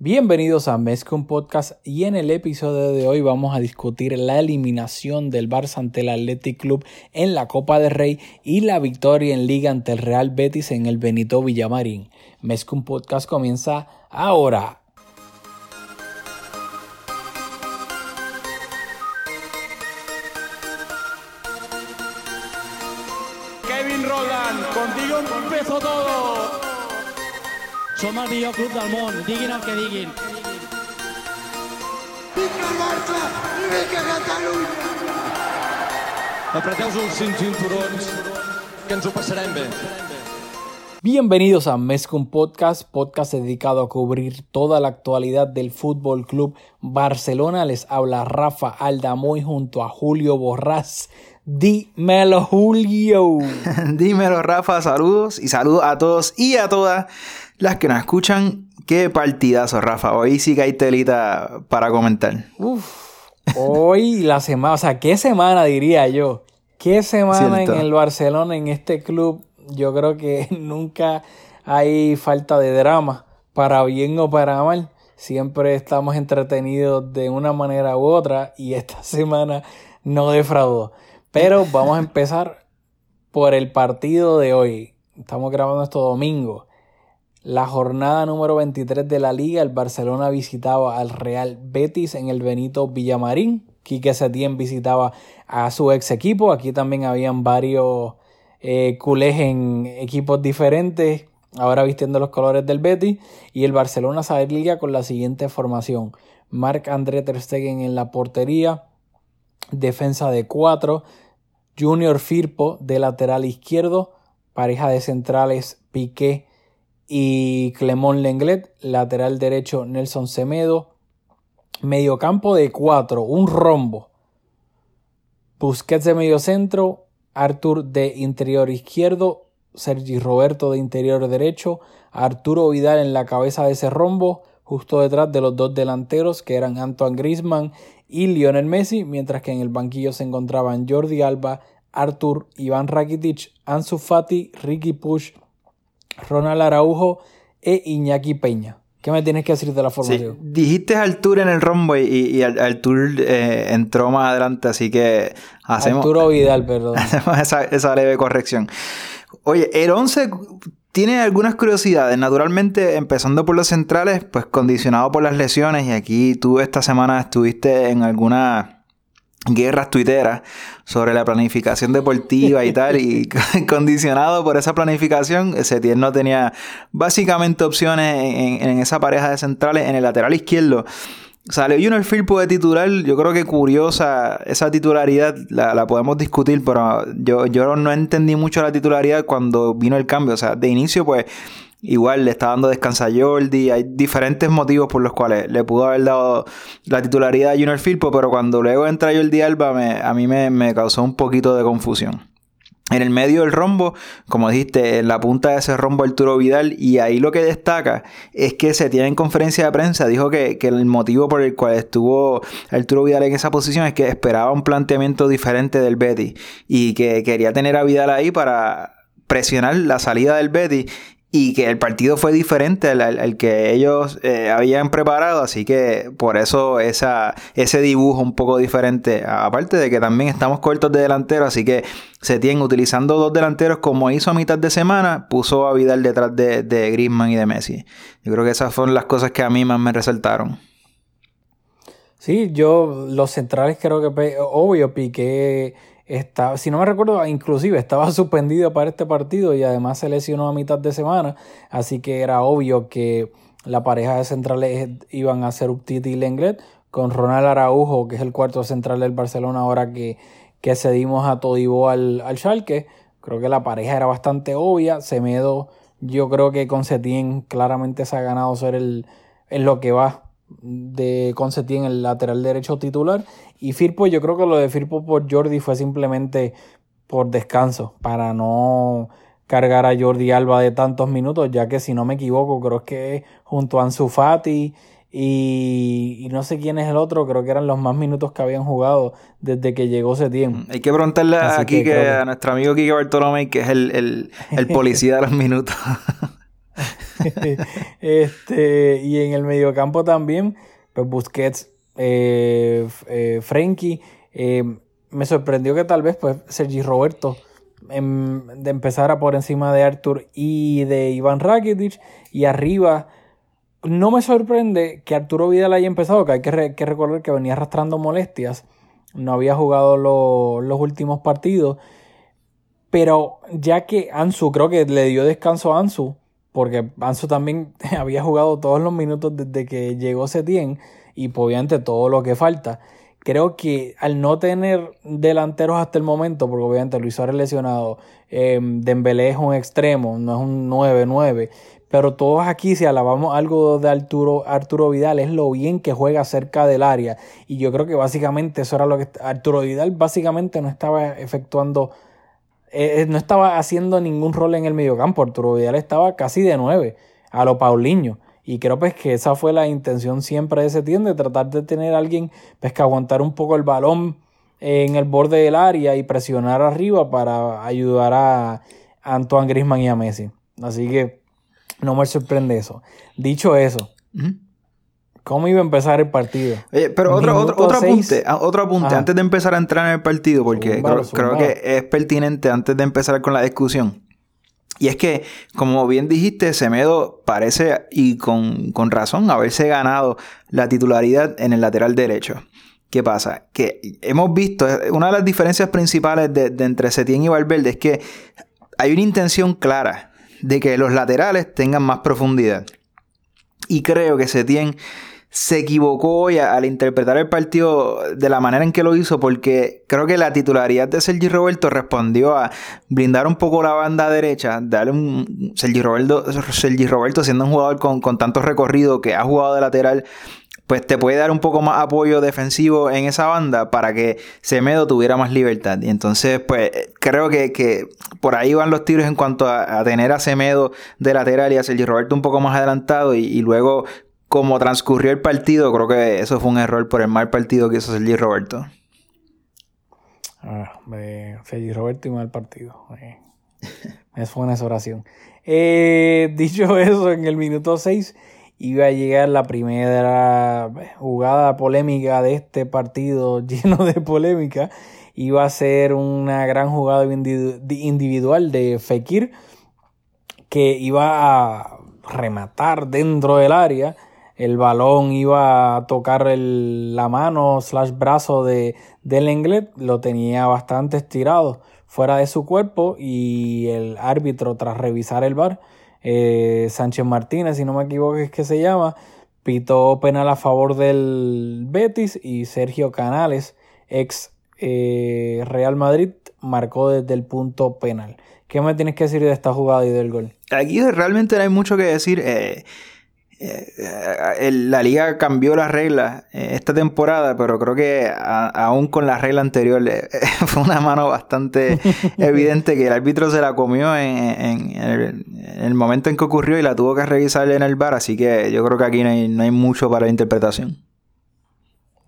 Bienvenidos a Mezcum Podcast y en el episodio de hoy vamos a discutir la eliminación del Barça ante el Athletic Club en la Copa del Rey y la victoria en Liga ante el Real Betis en el Benito Villamarín. Mezcum Podcast comienza ahora. Som el millor club del món, diguin el que diguin. Vinga el Barça i vinga Catalunya! Apreteu-vos els cinc cinturons, que ens ho passarem bé. Bienvenidos a Mezcum Podcast, podcast dedicado a cubrir toda la actualidad del Fútbol Club Barcelona. Les habla Rafa Aldamoy junto a Julio Borrás. Dímelo, Julio. Dímelo, Rafa. Saludos y saludos a todos y a todas las que nos escuchan. Qué partidazo, Rafa. Hoy sí que hay telita para comentar. Uf, hoy la semana, o sea, ¿qué semana diría yo? ¿Qué semana Cierto. en el Barcelona, en este club? Yo creo que nunca hay falta de drama, para bien o para mal. Siempre estamos entretenidos de una manera u otra y esta semana no defraudó. Pero vamos a empezar por el partido de hoy. Estamos grabando esto domingo. La jornada número 23 de la liga, el Barcelona visitaba al Real Betis en el Benito Villamarín. Quique Setién visitaba a su ex equipo. Aquí también habían varios eh, culés en equipos diferentes, ahora vistiendo los colores del Betis. Y el Barcelona salía con la siguiente formación. Marc André Ter Stegen en la portería, defensa de 4, Junior Firpo de lateral izquierdo, pareja de centrales Piqué y Clemón Lenglet, lateral derecho Nelson Semedo, mediocampo de 4, un rombo. Busquets de medio centro, Artur de interior izquierdo, Sergi Roberto de interior derecho, Arturo Vidal en la cabeza de ese rombo, justo detrás de los dos delanteros que eran Antoine Griezmann y Lionel Messi, mientras que en el banquillo se encontraban Jordi Alba, Artur, Iván Rakitic, Ansu Fati, Ricky Push, Ronald Araujo e Iñaki Peña. ¿Qué me tienes que decir de la Sí, formación? dijiste Artur en el rombo y, y Artur eh, entró más adelante, así que hacemos, Arturo Vidal, perdón. hacemos esa, esa leve corrección. Oye, el 11 tiene algunas curiosidades. Naturalmente, empezando por los centrales, pues condicionado por las lesiones. Y aquí tú esta semana estuviste en algunas guerras tuiteras sobre la planificación deportiva y tal. Y condicionado por esa planificación, Setién no tenía básicamente opciones en, en esa pareja de centrales. En el lateral izquierdo Salió Junior Firpo de titular, yo creo que curiosa esa titularidad, la, la podemos discutir, pero yo, yo no entendí mucho la titularidad cuando vino el cambio, o sea, de inicio pues igual le está dando descanso a Jordi, hay diferentes motivos por los cuales le pudo haber dado la titularidad a Junior Firpo, pero cuando luego entra Jordi Alba a mí me, causó un poquito de confusión. En el medio del rombo, como dijiste, en la punta de ese rombo Arturo Vidal, y ahí lo que destaca es que se tiene en conferencia de prensa, dijo que, que el motivo por el cual estuvo Arturo Vidal en esa posición es que esperaba un planteamiento diferente del Betis y que quería tener a Vidal ahí para presionar la salida del Betis y que el partido fue diferente al, al- que ellos eh, habían preparado, así que por eso esa, ese dibujo un poco diferente, aparte de que también estamos cortos de delantero, así que Setién utilizando dos delanteros como hizo a mitad de semana, puso a Vidal detrás de, de Griezmann y de Messi. Yo creo que esas fueron las cosas que a mí más me resaltaron. Sí, yo, los centrales creo que, obvio, Piqué está, si no me recuerdo, inclusive estaba suspendido para este partido y además se lesionó a mitad de semana, así que era obvio que la pareja de centrales iban a ser Uptiti y Lenglet, con Ronald Araujo, que es el cuarto central del Barcelona ahora que, que cedimos a Todibo al, al Schalke. Creo que la pareja era bastante obvia. Semedo, yo creo que con Setién claramente se ha ganado ser el, en lo que va de con Setién el lateral derecho titular. Y Firpo, yo creo que lo de Firpo por Jordi fue simplemente por descanso, para no cargar a Jordi Alba de tantos minutos, ya que si no me equivoco, creo que junto a Ansu Fati y, y no sé quién es el otro, creo que eran los más minutos que habían jugado desde que llegó Setién. Hay que preguntarle Así aquí que que creo que- a nuestro amigo Kike Bartolomé, que es el, el, el policía de los minutos. este, y en el mediocampo también, pues Busquets, eh, eh. Eh, me sorprendió que tal vez pues Sergi Roberto em, de empezara por encima de Artur y de Iván Rakitic. Y arriba, no me sorprende que Arturo Vidal haya empezado, que hay que, que recordar que venía arrastrando molestias. No había jugado los últimos partidos. Pero ya que Ansu, creo que le dio descanso a Ansu, porque Ansu también había jugado todos los minutos desde que llegó Setien y pues, obviamente todo lo que falta. Creo que al no tener delanteros hasta el momento, porque obviamente Luis Suárez lesionado, eh, Dembélé es un extremo, no es un 9-9, pero todos aquí si alabamos algo de Arturo, Arturo Vidal es lo bien que juega cerca del área y yo creo que básicamente eso era lo que Arturo Vidal básicamente no estaba efectuando eh, eh, no estaba haciendo ningún rol en el mediocampo. Arturo Vidal estaba casi de nueve a lo Paulinho. Y creo pues que esa fue la intención siempre de ese tiende, tratar de tener a alguien pues, que aguantar un poco el balón en el borde del área y presionar arriba para ayudar a Antoine Grisman y a Messi. Así que no me sorprende eso. Dicho eso, ¿Cómo iba a empezar el partido? pero otro, otro, apunte, ah, otro apunte antes de empezar a entrar en el partido, porque creo, que es pertinente antes de empezar con la discusión. Y es que, como bien dijiste, Semedo parece, y con, razón, haberse ganado la titularidad en el lateral derecho. ¿Qué pasa? Que hemos visto, una de las diferencias principales de, de entre Setién y Valverde es que hay una intención clara de que los laterales tengan más profundidad. Y creo que Setién se equivocó hoy al interpretar el partido de la manera en que lo hizo, porque creo que la titularidad de Sergi Roberto respondió a blindar un poco la banda derecha, darle un. Sergi Roberto, Roberto siendo un jugador con, con tanto recorrido que ha jugado de lateral pues te puede dar un poco más apoyo defensivo en esa banda para que Semedo tuviera más libertad. Y entonces, pues creo que, por ahí van los tiros en cuanto a, tener a Semedo de lateral y a Sergi Roberto un poco más adelantado y luego como transcurrió el partido, creo que eso fue un error por el mal partido que hizo Sergi Roberto. Ah, Sergi Roberto y mal partido. es fue una oración. Eh, dicho eso, en el minuto 6 iba a llegar la primera jugada polémica de este partido lleno de polémica. Iba a ser una gran jugada individual de Fekir que iba a rematar dentro del área el balón iba a tocar la mano slash brazo de, del Englet, lo tenía bastante estirado fuera de su cuerpo y el árbitro tras revisar el bar, eh, Sánchez Martínez, si no me equivoco es que se llama, pitó penal a favor del Betis y Sergio Canales, ex eh, Real Madrid, marcó desde el punto penal. ¿Qué me tienes que decir de esta jugada y del gol? Aquí realmente no hay mucho que decir. Eh, eh, eh, la liga cambió las reglas eh, esta temporada, pero creo que aún con la regla anterior fue una mano bastante evidente que el árbitro se la comió en, el, momento en que ocurrió y la tuvo que revisar en el bar, así que yo creo que aquí no hay, no hay mucho para la interpretación.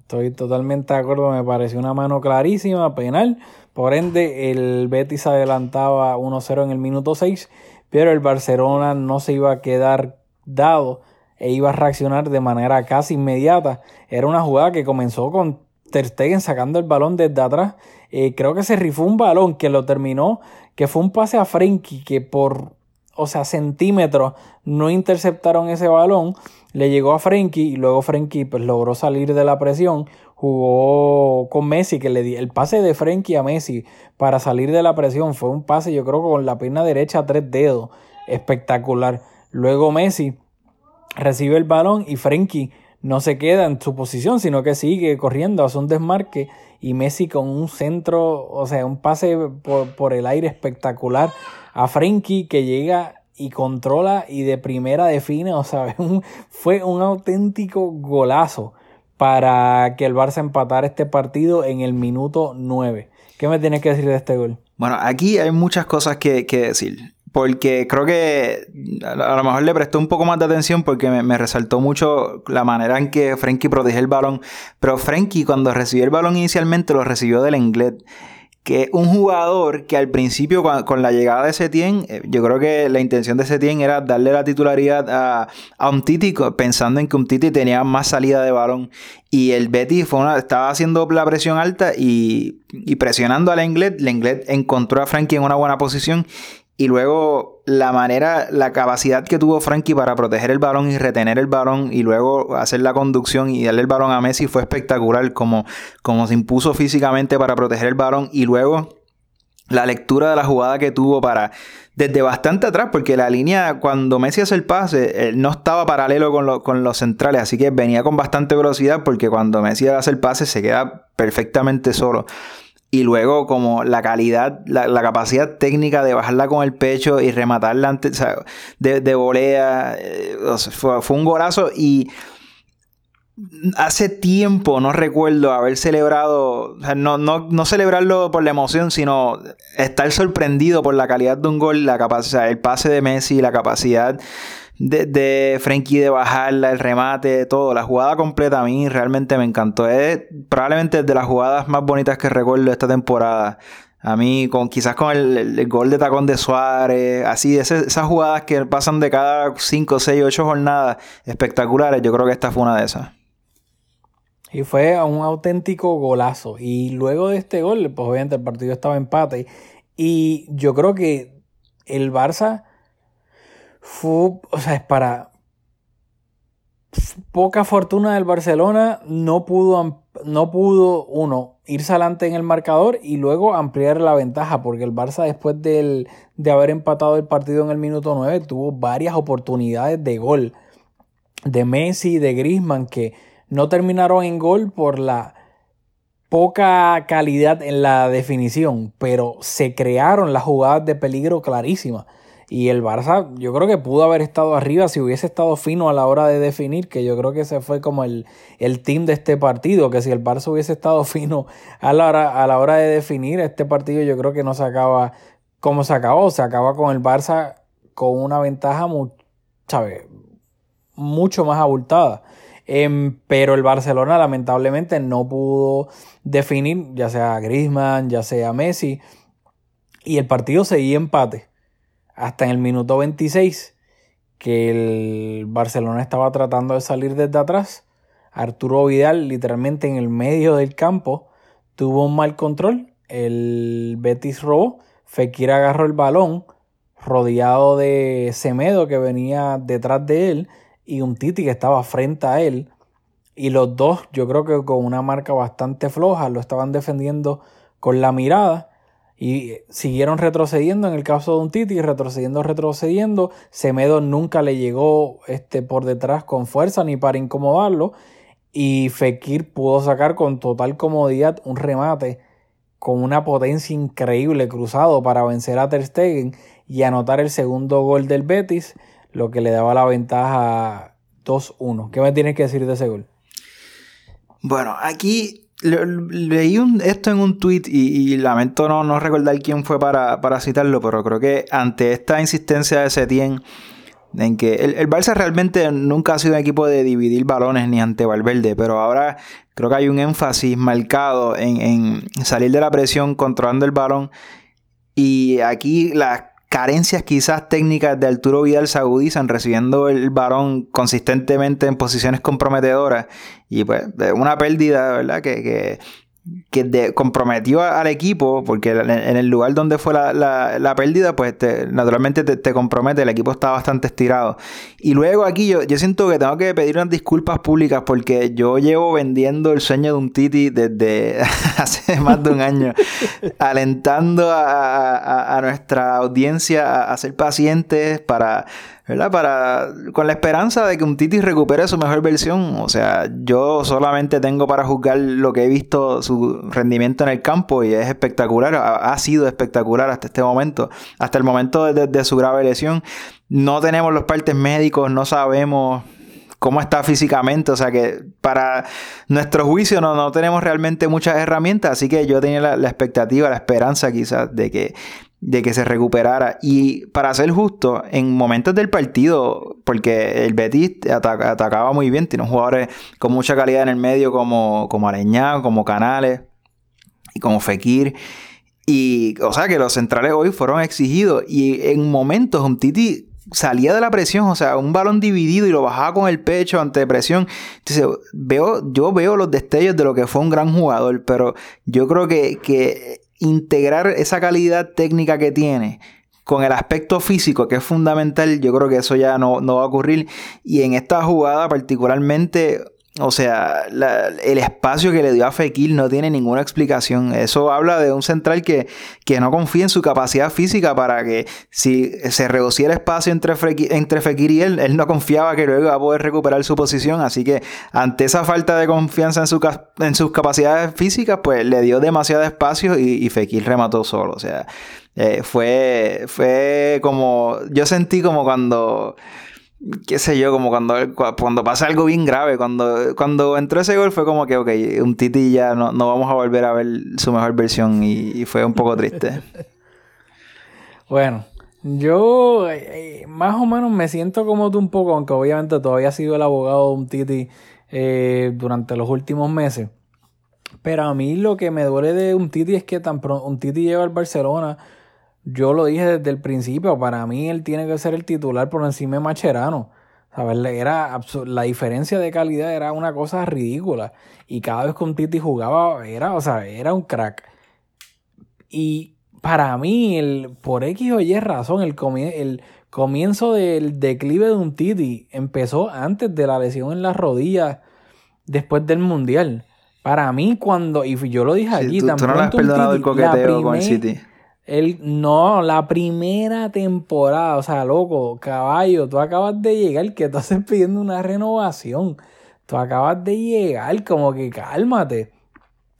Estoy totalmente de acuerdo, me pareció una mano clarísima, penal. Por ende, el Betis adelantaba 1-0 en el minuto 6, pero el Barcelona no se iba a quedar dado e iba a reaccionar de manera casi inmediata. Era una jugada que comenzó con Ter Stegen sacando el balón desde atrás. Eh, creo que se rifó un balón que lo terminó, que fue un pase a Frenkie que por, o sea, centímetros no interceptaron ese balón. Le llegó a Frenkie y luego Frenkie pues logró salir de la presión. Jugó con Messi, que le di el pase de Frenkie a Messi para salir de la presión. Fue un pase, yo creo, con la pierna derecha a tres dedos. Espectacular. Luego Messi recibe el balón y Frenkie no se queda en su posición, sino que sigue corriendo, hace un desmarque y Messi con un centro, o sea, un pase por, el aire espectacular a Frenkie que llega y controla y de primera define, o sea, fue un auténtico golazo para que el Barça empatara este partido en el minuto 9. ¿Qué me tienes que decir de este gol? Bueno, aquí hay muchas cosas que, que decir. Porque creo que a lo mejor le prestó un poco más de atención porque me, resaltó mucho la manera en que Frankie protege el balón. Pero Frankie cuando recibió el balón inicialmente lo recibió del inglés. que un jugador que al principio con, la llegada de Setien, eh, yo creo que la intención de Setien era darle la titularidad a, a Umtiti pensando en que Umtiti tenía más salida de balón y el fue estaba haciendo la presión alta y, y presionando al Lenglet, Lenglet encontró a Frankie en una buena posición y luego la manera, la capacidad que tuvo Frankie para proteger el balón y retener el balón y luego hacer la conducción y darle el balón a Messi fue espectacular, como, como se impuso físicamente para proteger el balón y luego la lectura de la jugada que tuvo para desde bastante atrás, porque la línea cuando Messi hace el pase no estaba paralelo con, con, los centrales, así que venía con bastante velocidad porque cuando Messi hace el pase se queda perfectamente solo y luego como la calidad, la, capacidad técnica de bajarla con el pecho y rematarla antes, de, de volea, eh, fue, un golazo y hace tiempo no recuerdo haber celebrado, no, no, no, celebrarlo por la emoción, sino estar sorprendido por la calidad de un gol, la capacidad, el pase de Messi, la capacidad de, de Frankie de bajarla, el remate, todo, la jugada completa a mí realmente me encantó. Es probablemente de las jugadas más bonitas que recuerdo esta temporada. A mí, con, quizás con el, gol de tacón de Suárez, así, esas jugadas que pasan de cada 5, 6, 8 jornadas espectaculares, yo creo que esta fue una de esas. Y fue un auténtico golazo. Y luego de este gol, pues obviamente el partido estaba empate. Y yo creo que el Barça fue, o sea, es para poca fortuna del Barcelona, no pudo, no pudo uno irse adelante en el marcador y luego ampliar la ventaja, porque el Barça después del, de haber empatado el partido en el minuto 9 tuvo varias oportunidades de gol de Messi, de Griezmann, que no terminaron en gol por la poca calidad en la definición, pero se crearon las jugadas de peligro clarísimas. Y el Barça, yo creo que pudo haber estado arriba si hubiese estado fino a la hora de definir, que yo creo que ese fue como el, el team de este partido, que si el Barça hubiese estado fino a la, hora, a la hora de definir este partido, yo creo que no se acaba como se acabó, se acaba con el Barça con una ventaja mucho más abultada. Em, pero el Barcelona lamentablemente no pudo definir, ya sea Griezmann, ya sea Messi, y el partido seguía empate hasta en el minuto 26 que el Barcelona estaba tratando de salir desde atrás. Arturo Vidal literalmente en el medio del campo tuvo un mal control. El Betis robó. Fekir agarró el balón rodeado de Semedo que venía detrás de él y un Titi que estaba frente a él. Y los dos, yo creo que con una marca bastante floja, lo estaban defendiendo con la mirada y siguieron retrocediendo en el caso de un Titi, retrocediendo, retrocediendo. Semedo nunca le llegó este, por detrás con fuerza ni para incomodarlo. Y Fekir pudo sacar con total comodidad un remate con una potencia increíble cruzado para vencer a Ter Stegen y anotar el segundo gol del Betis, lo que le daba la ventaja 2-1. ¿Qué me tienes que decir de ese gol? Bueno, aquí leí esto en un tweet y, lamento no, no, recordar quién fue para, citarlo, pero creo que ante esta insistencia de Setien en que el, el, Barça realmente nunca ha sido un equipo de dividir balones ni ante Valverde, pero ahora creo que hay un énfasis marcado en, en salir de la presión controlando el balón. Y aquí las carencias quizás técnicas de Arturo Vidal se agudizan recibiendo el varón consistentemente en posiciones comprometedoras y pues una pérdida, ¿verdad? Que, que que comprometió al equipo, porque en el lugar donde fue la, pérdida, pues naturalmente te, compromete, el equipo está bastante estirado. Y luego aquí yo, yo siento que tengo que pedir unas disculpas públicas porque yo llevo vendiendo el sueño de un Titi desde hace más de un año, alentando a, a nuestra audiencia a ser pacientes para ¿verdad? Para, con la esperanza de que un Titi recupere su mejor versión. O sea, yo solamente tengo para juzgar lo que he visto su rendimiento en el campo y es espectacular, ha, sido espectacular hasta este momento, hasta el momento de, su grave lesión. No tenemos los partes médicos, no sabemos cómo está físicamente. O sea que para nuestro juicio no, no tenemos realmente muchas herramientas. Así que yo tenía la, la expectativa, la esperanza quizás de que de que se recuperara. Y para ser justo, en momentos del partido, porque el Betis atacaba muy bien, tiene jugadores con mucha calidad en el medio como, como como Canales y como Fekir. Y, o sea, que los centrales hoy fueron exigidos. Y en momentos, un Titi salía de la presión, o sea, un balón dividido y lo bajaba con el pecho ante presión. Entonces, veo, yo veo los destellos de lo que fue un gran jugador, pero yo creo que, que integrar esa calidad técnica que tiene con el aspecto físico, que es fundamental, yo creo que eso ya no, no va a ocurrir. Y en esta jugada particularmente, o sea, el espacio que le dio a Fekir no tiene ninguna explicación. Eso habla de un central que, que no confía en su capacidad física para que si se reduciera el espacio entre, Fekir, y él, él no confiaba que luego iba a poder recuperar su posición. Así que ante esa falta de confianza en, su, en sus capacidades físicas, pues le dio demasiado espacio y, y remató solo. O sea, eh, fue, fue como, yo sentí como cuando qué sé yo, como cuando, cuando pasa algo bien grave, cuando, cuando entró ese gol fue como que, ok, un Titi ya no, no vamos a volver a ver su mejor versión y, fue un poco triste. bueno, yo eh, más o menos me siento como tú un poco, aunque obviamente todavía he sido el abogado de un Titi eh, durante los últimos meses. Pero a mí lo que me duele de un Titi es que tan pronto un Titi lleva al Barcelona yo lo dije desde el principio, para mí él tiene que ser el titular por encima de Macherano. ¿Sabes? Era la diferencia de calidad era una cosa ridícula. Y cada vez que un Titi jugaba, era, o sea, era un crack. Y para mí, el, por X o Y razón, el, el comienzo del declive de un Titi empezó antes de la lesión en las rodillas, después del Mundial. Para mí, cuando, y yo lo dije aquí, también. no le has perdonado el coqueteo con el City. El, no, la primera temporada, o sea, loco, caballo, tú acabas de llegar, que estás pidiendo una renovación. Tú acabas de llegar, como que cálmate.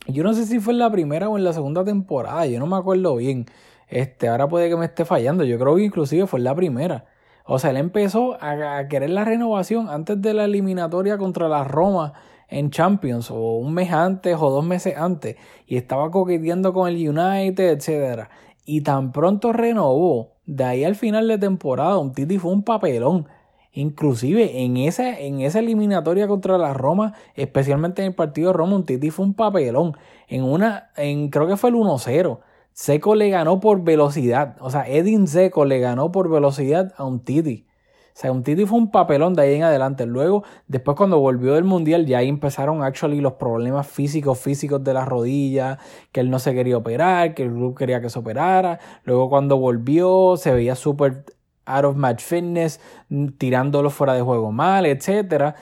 Yo no sé si fue en la primera o en la segunda temporada, yo no me acuerdo bien. Este, ahora puede que me esté fallando, yo creo que inclusive fue en la primera. O sea, él empezó a, querer la renovación antes de la eliminatoria contra la Roma en Champions, o un mes antes o dos meses antes, y estaba coqueteando con el United, etcétera y tan pronto renovó, de ahí al final de temporada, un Titi fue un papelón. Inclusive en esa, en esa eliminatoria contra la Roma, especialmente en el partido de Roma, un Titi fue un papelón. En una, en, creo que fue el 1-0. Seco le ganó por velocidad. O sea, Edin Seco le ganó por velocidad a un Titi. O sea, un Titi fue un papelón de ahí en adelante. Luego, después cuando volvió del Mundial, ya ahí empezaron actually los problemas físicos, físicos de la rodilla, que él no se quería operar, que el club quería que se operara. Luego cuando volvió, se veía súper out of match fitness, tirándolo fuera de juego mal, etcétera.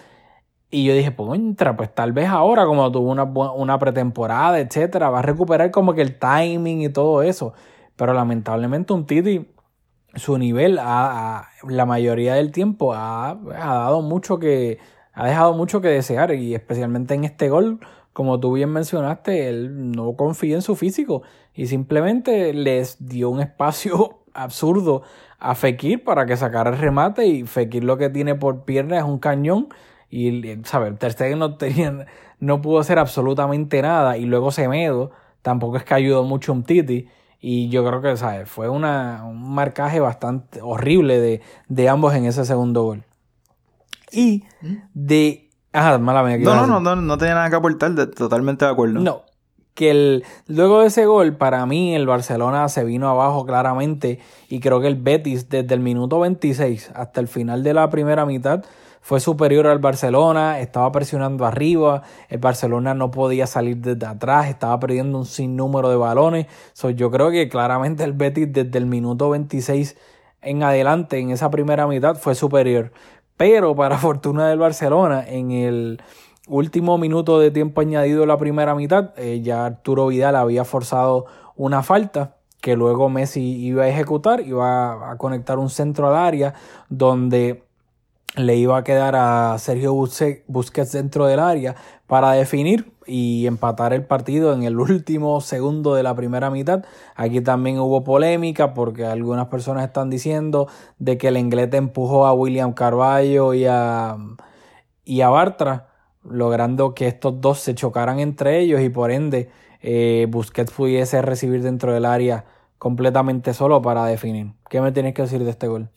Y yo dije, pues entra, pues tal vez ahora, como tuvo una, una pretemporada, etcétera, va a recuperar como que el timing y todo eso. Pero lamentablemente un Titi su nivel a, la mayoría del tiempo ha, dado mucho que ha dejado mucho que desear y especialmente en este gol como tú bien mencionaste él no confía en su físico y simplemente les dio un espacio absurdo a Fekir para que sacara el remate y Fekir lo que tiene por pierna es un cañón y sabes Ter Stegen no tenía, no pudo hacer absolutamente nada y luego Semedo tampoco es que ayudó mucho un Titi y yo creo que, ¿sabes? Fue una, un marcaje bastante horrible de, de ambos en ese segundo gol. Y de. Ajá, mala mía. No, no, no, no, no tenía nada que aportar, totalmente de acuerdo. No. Que el, luego de ese gol, para mí, el Barcelona se vino abajo claramente. Y creo que el Betis, desde el minuto 26 hasta el final de la primera mitad, fue superior al Barcelona, estaba presionando arriba, el Barcelona no podía salir desde atrás, estaba perdiendo un sinnúmero de balones. yo creo que claramente el Betis desde el minuto 26 en adelante, en esa primera mitad, fue superior. Pero para fortuna del Barcelona, en el último minuto de tiempo añadido la primera mitad, eh, ya Arturo Vidal había forzado una falta que luego Messi iba a ejecutar, iba a conectar un centro al área donde le iba a quedar a Sergio Busquets dentro del área para definir y empatar el partido en el último segundo de la primera mitad. Aquí también hubo polémica porque algunas personas están diciendo de que el inglés empujó a William Carballo y a, y a Bartra, logrando que estos dos se chocaran entre ellos y por ende eh, Busquets pudiese recibir dentro del área completamente solo para definir. ¿Qué me tienes que decir de este gol?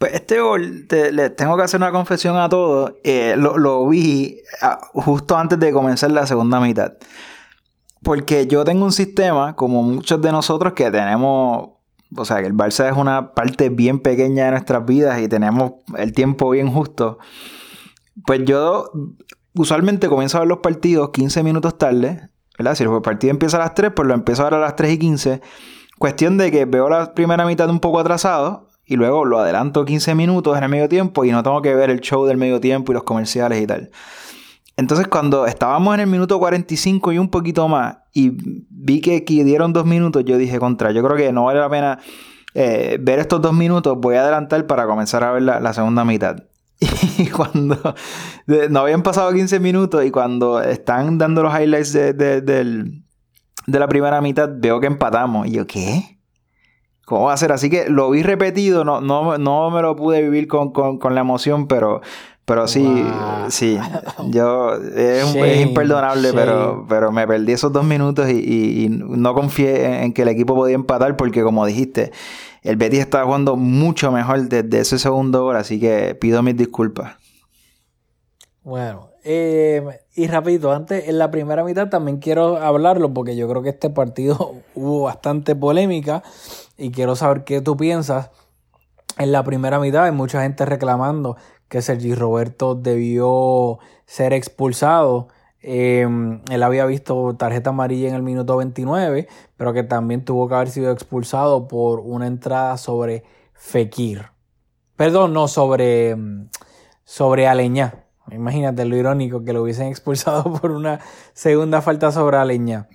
Pues este gol, le tengo que hacer una confesión a todos. Eh, lo, vi ah, justo antes de comenzar la segunda mitad. Porque yo tengo un sistema, como muchos de nosotros, que tenemos. O sea, que el Barça es una parte bien pequeña de nuestras vidas y tenemos el tiempo bien justo. Pues yo usualmente comienzo a ver los partidos 15 minutos tarde. ¿verdad? Si el partido empieza a las 3, pues lo empiezo a ver a las 3 y 15. Cuestión de que veo la primera mitad un poco atrasado y luego lo adelanto 15 minutos en el medio tiempo y no tengo que ver el show del medio tiempo y los comerciales y tal. Entonces cuando estábamos en el minuto 45 y un poquito más y vi que, dieron dos minutos, yo dije contra, yo creo que no vale la pena eh, ver estos dos minutos, voy a adelantar para comenzar a ver la, segunda mitad. Y cuando no habían pasado 15 minutos y cuando están dando los highlights de, la primera mitad, veo que empatamos. Y yo, ¿qué? ¿Cómo va a ser? Así que lo vi repetido, no, no, no me lo pude vivir con, con la emoción, pero pero sí, sí, yo es, imperdonable, pero, pero me perdí esos dos minutos y, no confié en, que el equipo podía empatar porque como dijiste, el Betis estaba jugando mucho mejor desde ese segundo gol, así que pido mis disculpas. Bueno, eh, y rapidito, antes, en la primera mitad también quiero hablarlo porque yo creo que este partido hubo bastante polémica y quiero saber qué tú piensas. En la primera mitad hay mucha gente reclamando que Sergi Roberto debió ser expulsado. Em, él había visto tarjeta amarilla en el minuto 29, pero que también tuvo que haber sido expulsado por una entrada sobre Fekir. Perdón, no, sobre, em, sobre Aleñá. Imagínate lo irónico que lo hubiesen expulsado por una segunda falta sobre Aleñá.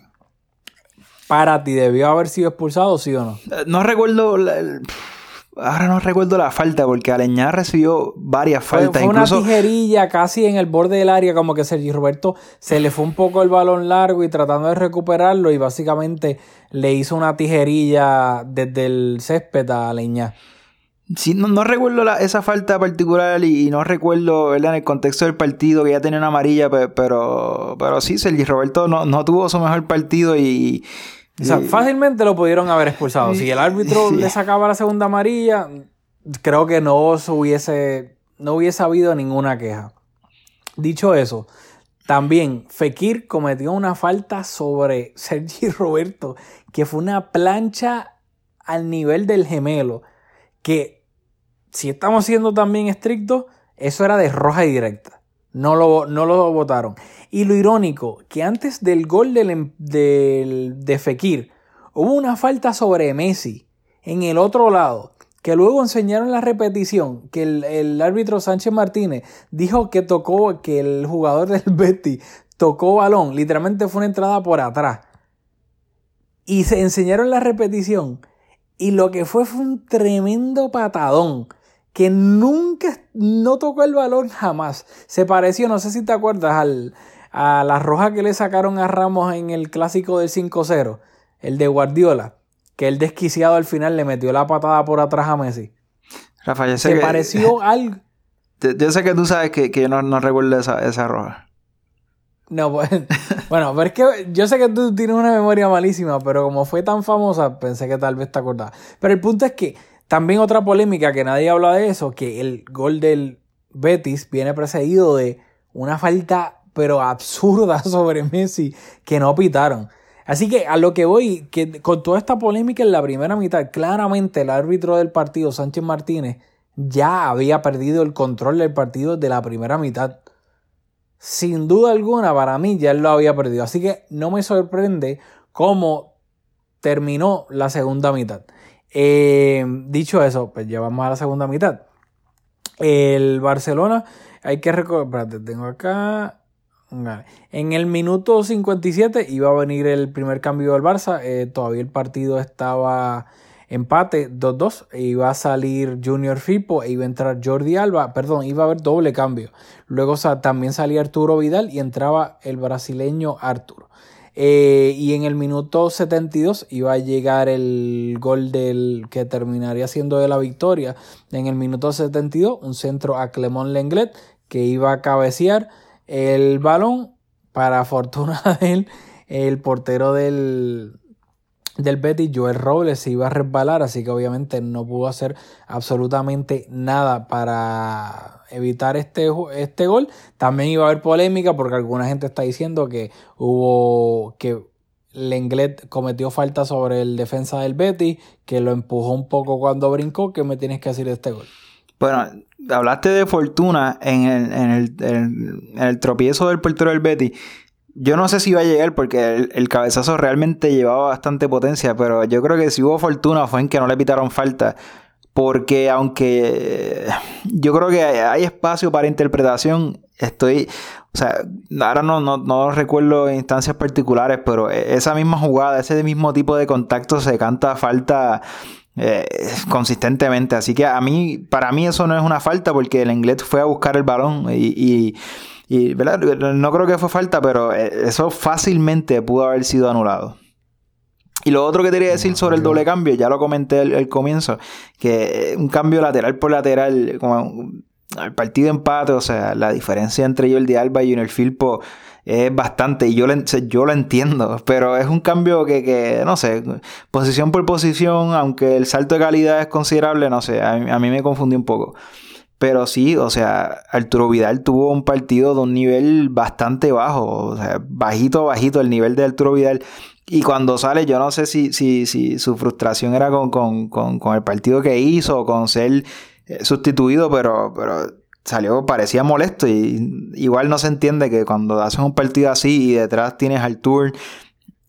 Para ti, ¿debió haber sido expulsado, sí o no? Eh, no recuerdo. Ahora no recuerdo la falta porque Aleñá recibió varias faltas. Fue, una tijerilla casi en el borde del área, como que Sergi Roberto se le fue un poco el balón largo y tratando de recuperarlo y básicamente le hizo una tijerilla desde el césped a Aleñá. Sí, no, recuerdo esa falta particular y, no recuerdo en el contexto del partido que ya tenía una amarilla, pero, pero, sí, Sergi Roberto no, no tuvo su mejor partido y, o sea, fácilmente lo pudieron haber expulsado. Si el árbitro le sacaba la segunda amarilla, creo que no hubiese, no hubiese habido ninguna queja. Dicho eso, también Fekir cometió una falta sobre Sergi Roberto, que fue una plancha al nivel del gemelo, que si estamos siendo también estrictos, eso era de roja y directa. No lo, no lo votaron. Y lo irónico, que antes del gol del, em, de Fekir, hubo una falta sobre Messi en el otro lado, que luego enseñaron la repetición, que el, árbitro Sánchez Martínez dijo que tocó, que el jugador del Betty tocó balón, literalmente fue una entrada por atrás. Y se enseñaron la repetición. Y lo que fue fue un tremendo patadón que nunca, no tocó el balón jamás. Se pareció, no sé si te acuerdas, al, a la roja que le sacaron a Ramos en el clásico del 5-0, el de Guardiola, que el desquiciado al final le metió la patada por atrás a Messi. Rafa, yo sé Se pareció algo. Yo sé que tú sabes que, yo no, recuerdo esa, esa roja. No, pues, bueno, pero es que yo sé que tú tienes una memoria malísima, pero como fue tan famosa, pensé que tal vez te acordabas. Pero el punto es que también otra polémica que nadie habla de eso, que el gol del Betis viene precedido de una falta pero absurda sobre Messi que no pitaron. Así que a lo que voy, que con toda esta polémica en la primera mitad, claramente el árbitro del partido, Sánchez Martínez, ya había perdido el control del partido de la primera mitad. Sin duda alguna, para mí ya lo había perdido. Así que no me sorprende cómo terminó la segunda mitad. Eh, dicho eso, pues ya vamos a la segunda mitad. El Barcelona, hay que recordar, tengo acá. En el minuto 57 iba a venir el primer cambio del Barça. Eh, todavía el partido estaba empate 2-2. Iba a salir Junior Fipo e iba a entrar Jordi Alba. Perdón, iba a haber doble cambio. Luego también salía Arturo Vidal y entraba el brasileño Arturo. Eh, y en el minuto 72 iba a llegar el gol del que terminaría siendo de la victoria. En el minuto 72, un centro a Clemón Lenglet que iba a cabecear el balón. Para fortuna de él, el portero del, del Betis, Joel Robles, se iba a resbalar, así que obviamente no pudo hacer absolutamente nada para evitar este, este gol. También iba a haber polémica porque alguna gente está diciendo que hubo que Lenglet cometió falta sobre el defensa del Betty, que lo empujó un poco cuando brincó. ¿Qué me tienes que decir de este gol? Bueno, hablaste de fortuna en el, en el, en el tropiezo del portero del Betty. Yo no sé si iba a llegar porque el, el, cabezazo realmente llevaba bastante potencia, pero yo creo que si hubo fortuna fue en que no le pitaron falta. Porque aunque yo creo que hay espacio para interpretación, estoy, o sea, ahora no, no, no recuerdo instancias particulares, pero esa misma jugada, ese mismo tipo de contacto se canta falta eh, consistentemente. Así que a mí, para mí eso no es una falta porque el inglés fue a buscar el balón y, y, y ¿verdad? no creo que fue falta, pero eh, eso fácilmente pudo haber sido anulado. Y lo otro que quería decir sobre el doble cambio, ya lo comenté al, comienzo, que un cambio lateral por lateral, como al partido empate, o sea, la diferencia entre yo el de Alba y el Filpo es bastante, y yo lo, yo lo entiendo, pero es un cambio que, que, no sé, posición por posición, aunque el salto de calidad es considerable, no sé, a, a mí me confundió un poco. Pero sí, o sea, Arturo Vidal tuvo un partido de un nivel bastante bajo, o sea, bajito, bajito el nivel de Arturo Vidal. Y cuando sale, yo no sé si, si, si su frustración era con, con, con, con el partido que hizo o con ser eh, sustituido, pero, pero salió, parecía molesto. Y igual no se entiende que cuando haces un partido así y detrás tienes al Tour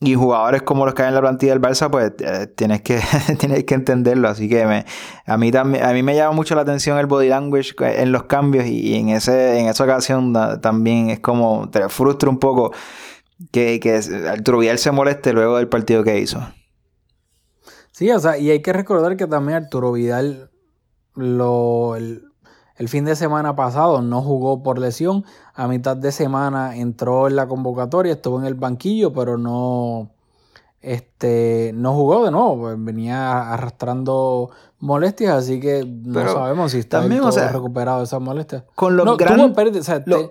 y jugadores como los que hay en la plantilla del Barça, pues eh, tienes, que, tienes que entenderlo. Así que me, a, mí también, a mí me llama mucho la atención el body language en los cambios y, en, ese, en esa ocasión también es como te frustra un poco que, que Arturo Vidal se moleste luego del partido que hizo. Sí, o sea, y hay que recordar que también Arturo Vidal lo, el, el, fin de semana pasado no jugó por lesión. A mitad de semana entró en la convocatoria, estuvo en el banquillo, pero no, este, no jugó de nuevo. Pues venía arrastrando molestias, así que no sabemos si está también, recuperado de esas molestias. Con los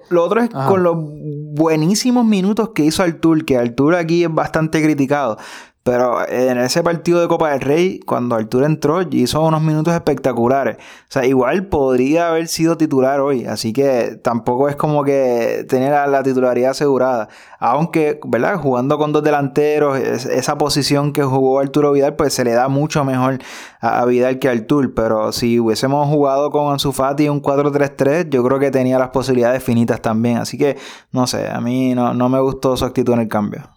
lo, otro es con los buenísimos minutos que hizo Artur, que Artur aquí es bastante criticado. Pero en ese partido de Copa del Rey, cuando Arturo entró, hizo unos minutos espectaculares. O sea, igual podría haber sido titular hoy. Así que tampoco es como que tener la, titularidad asegurada. Aunque, ¿verdad? Jugando con dos delanteros, esa posición que jugó Arturo Vidal, pues se le da mucho mejor a, Vidal que a Artur. Pero si hubiésemos jugado con Ansu Fati un 4-3-3, yo creo que tenía las posibilidades finitas también. Así que, no sé, a mí no, no me gustó su actitud en el cambio.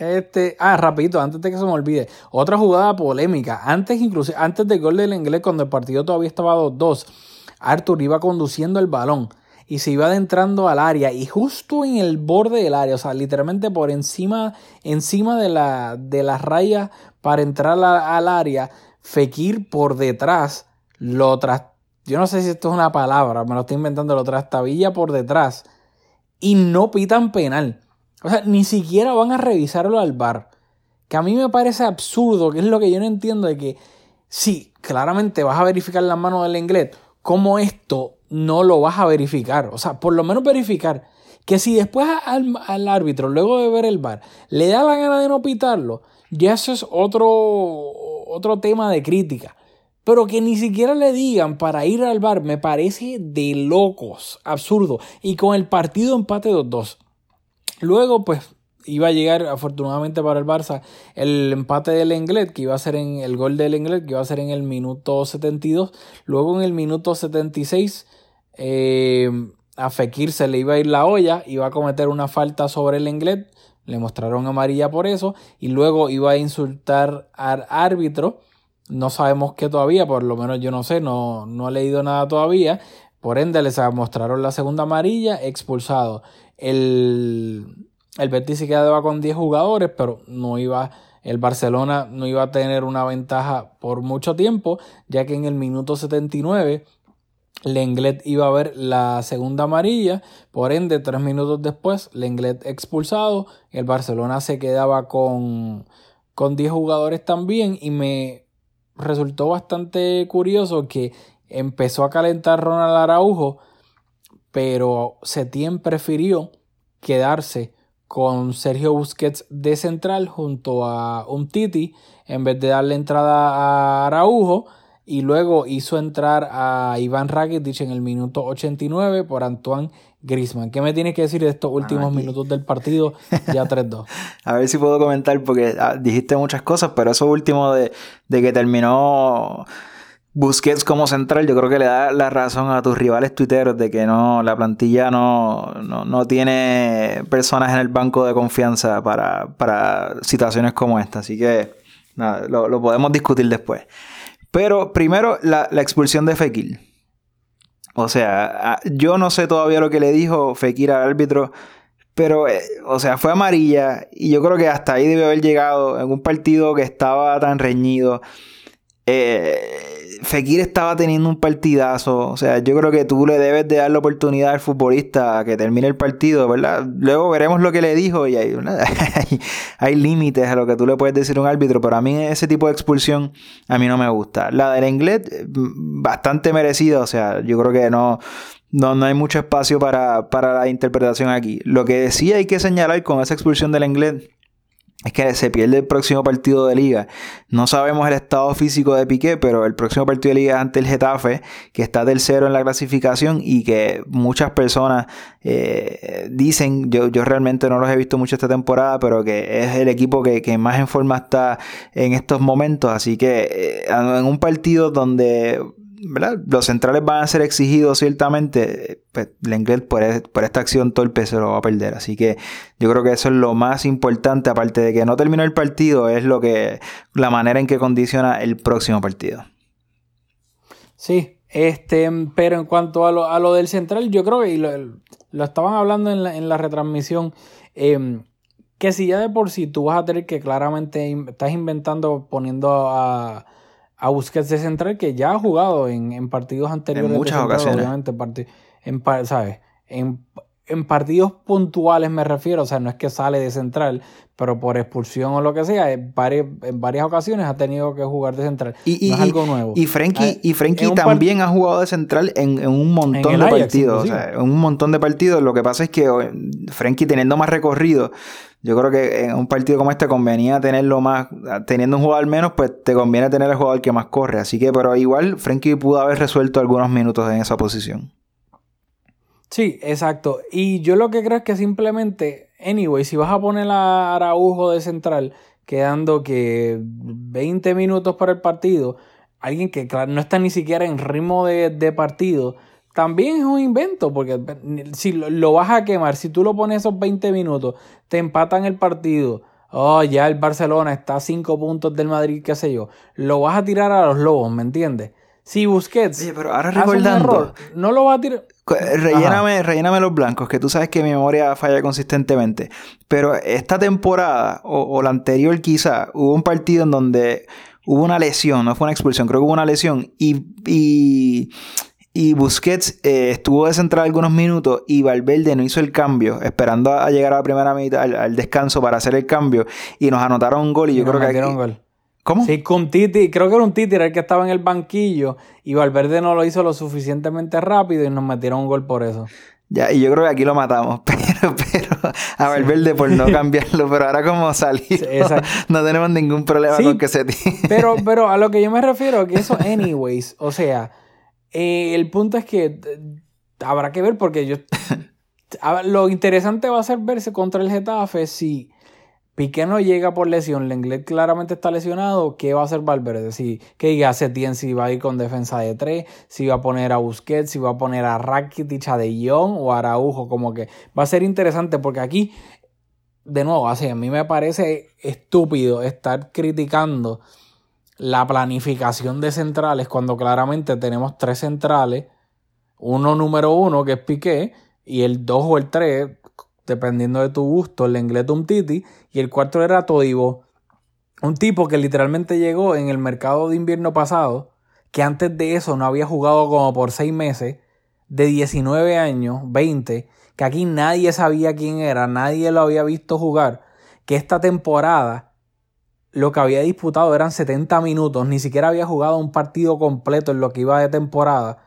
Este, ah, rapidito, antes de que se me olvide. Otra jugada polémica. Antes, incluso, antes del gol del inglés, cuando el partido todavía estaba 2-2, Arthur iba conduciendo el balón y se iba adentrando al área. Y justo en el borde del área, o sea, literalmente por encima, encima de la, de la raya para entrar al área, Fekir por detrás lo tras. Yo no sé si esto es una palabra, me lo estoy inventando, lo trastabilla por detrás. Y no pitan penal. O sea, ni siquiera van a revisarlo al bar. Que a mí me parece absurdo, que es lo que yo no entiendo de que sí, claramente vas a verificar la mano del inglés, ¿cómo esto no lo vas a verificar? O sea, por lo menos verificar que si después al, al árbitro, luego de ver el bar, le da la gana de no pitarlo, ya eso es otro, otro tema de crítica. Pero que ni siquiera le digan para ir al bar me parece de locos, absurdo. Y con el partido empate 2-2. Luego, pues, iba a llegar, afortunadamente para el Barça, el empate del Englet, que iba a ser en el gol del Englet, que iba a ser en el minuto 72. Luego, en el minuto 76, eh, a Fekir se le iba a ir la olla, iba a cometer una falta sobre el Englet, le mostraron amarilla por eso, y luego iba a insultar al árbitro. No sabemos qué todavía, por lo menos yo no sé, no, no he leído nada todavía. Por ende, les mostraron la segunda amarilla, expulsado. El, el Betis se quedaba con 10 jugadores, pero no iba, el Barcelona no iba a tener una ventaja por mucho tiempo, ya que en el minuto 79 Lenglet iba a ver la segunda amarilla, por ende, tres minutos después, Lenglet expulsado, el Barcelona se quedaba con, con 10 jugadores también y me resultó bastante curioso que empezó a calentar Ronald Araujo pero Setien prefirió quedarse con Sergio Busquets de central junto a un Titi en vez de darle entrada a Araujo y luego hizo entrar a Iván Rakitic en el minuto 89 por Antoine Griezmann. ¿Qué me tienes que decir de estos últimos minutos del partido? Ya 3-2. a ver si puedo comentar porque ah, dijiste muchas cosas, pero eso último de, de que terminó Busquets como central, yo creo que le da la razón a tus rivales tuiteros de que no, la plantilla no, no, tiene personas en el banco de confianza para, situaciones como esta. Así que nada, lo, podemos discutir después. Pero primero, la, expulsión de Fekir. O sea, yo no sé todavía lo que le dijo Fekir al árbitro, pero, eh, o sea, fue amarilla y yo creo que hasta ahí debe haber llegado en un partido que estaba tan reñido. Eh, Fekir estaba teniendo un partidazo. O sea, yo creo que tú le debes de dar la oportunidad al futbolista a que termine el partido, ¿verdad? Luego veremos lo que le dijo y hay, límites a lo que tú le puedes decir a un árbitro, pero a mí ese tipo de expulsión a mí no me gusta. La del inglés, bastante merecida. O sea, yo creo que no, no, no hay mucho espacio para, para la interpretación aquí. Lo que sí hay que señalar con esa expulsión del inglés es que se pierde el próximo partido de liga. No sabemos el estado físico de Piqué, pero el próximo partido de liga es ante el Getafe, que está tercero en la clasificación y que muchas personas eh, dicen, yo, yo realmente no los he visto mucho esta temporada, pero que es el equipo que, que más en forma está en estos momentos. Así que eh, en un partido donde los centrales van a ser exigidos ciertamente, pues Lenglet por, por, esta acción torpe se lo va a perder. Así que yo creo que eso es lo más importante, aparte de que no terminó el partido, es lo que la manera en que condiciona el próximo partido. Sí, este, pero en cuanto a lo, del central, yo creo que lo, estaban hablando en la, en la retransmisión. Em, que si ya de por sí tú vas a tener que claramente estás inventando poniendo a a Busquets de central que ya ha jugado en, partidos anteriores. En muchas ocasiones. Obviamente, en, ¿sabes? En, partidos puntuales me refiero, o sea, no es que sale de central, pero por expulsión o lo que sea, en varias, en varias ocasiones ha tenido que jugar de central. Y, no es algo nuevo. Y Frenkie, y Frankie también ha jugado de central en, un montón de partidos. O sea, en un montón de partidos. Lo que pasa es que Frenkie teniendo más recorrido yo creo que en un partido como este convenía tenerlo más, teniendo un jugador menos, pues te conviene tener el jugador que más corre. Así que, pero igual, Frankie pudo haber resuelto algunos minutos en esa posición. Sí, exacto. Y yo lo que creo es que simplemente, anyway, si vas a poner a Araujo de central, quedando que 20 minutos para el partido, alguien que no está ni siquiera en ritmo de, de partido, también es un invento, porque si lo, vas a quemar, si tú lo pones esos 20 minutos, te empatan el partido. Oh, ya el Barcelona está a 5 puntos del Madrid, qué sé yo. Lo vas a tirar a los lobos, ¿me entiendes? Si Busquets Oye, pero ahora recordando, no lo va a tirar. Relléname, relléname, los blancos, que tú sabes que mi memoria falla consistentemente. Pero esta temporada, o, la anterior quizá, hubo un partido en donde hubo una lesión, no fue una expulsión, creo que hubo una lesión. Y, y y Busquets eh, estuvo de central algunos minutos y Valverde no hizo el cambio, esperando a, llegar a la primera mitad, al, descanso para hacer el cambio. Y nos anotaron un gol y yo creo que... un gol. ¿Cómo? Sí, con Titi, creo que era un Titi el que estaba en el banquillo y Valverde no lo hizo lo suficientemente rápido y nos metieron un gol por eso. Ya, y yo creo que aquí lo matamos, pero, pero a Valverde por no cambiarlo, pero ahora como salir, no, tenemos ningún problema con que se tire. Pero, pero a lo que yo me refiero, que eso anyways, o sea, eh, el punto es que eh, habrá que ver porque yo... lo interesante va a ser verse contra el Getafe si Piqué no llega por lesión, Lenglet claramente está lesionado, ¿qué va a hacer Valverde? Si, ¿Qué diga Setien si va a ir con defensa de tres, si va a poner a Busquets, si va a poner a Rakitic, a De Jong o a Araujo, como que va a ser interesante porque aquí, de nuevo, así, a mí me parece estúpido estar criticando la planificación de centrales cuando claramente tenemos tres centrales, uno número uno que es Piqué y el dos o el tres, dependiendo de tu gusto, el inglés un Titi y el cuarto era Todivo, un tipo que literalmente llegó en el mercado de invierno pasado, que antes de eso no había jugado como por seis meses, de 19 años, 20, que aquí nadie sabía quién era, nadie lo había visto jugar, que esta temporada lo que había disputado eran 70 minutos, ni siquiera había jugado un partido completo en lo que iba de temporada.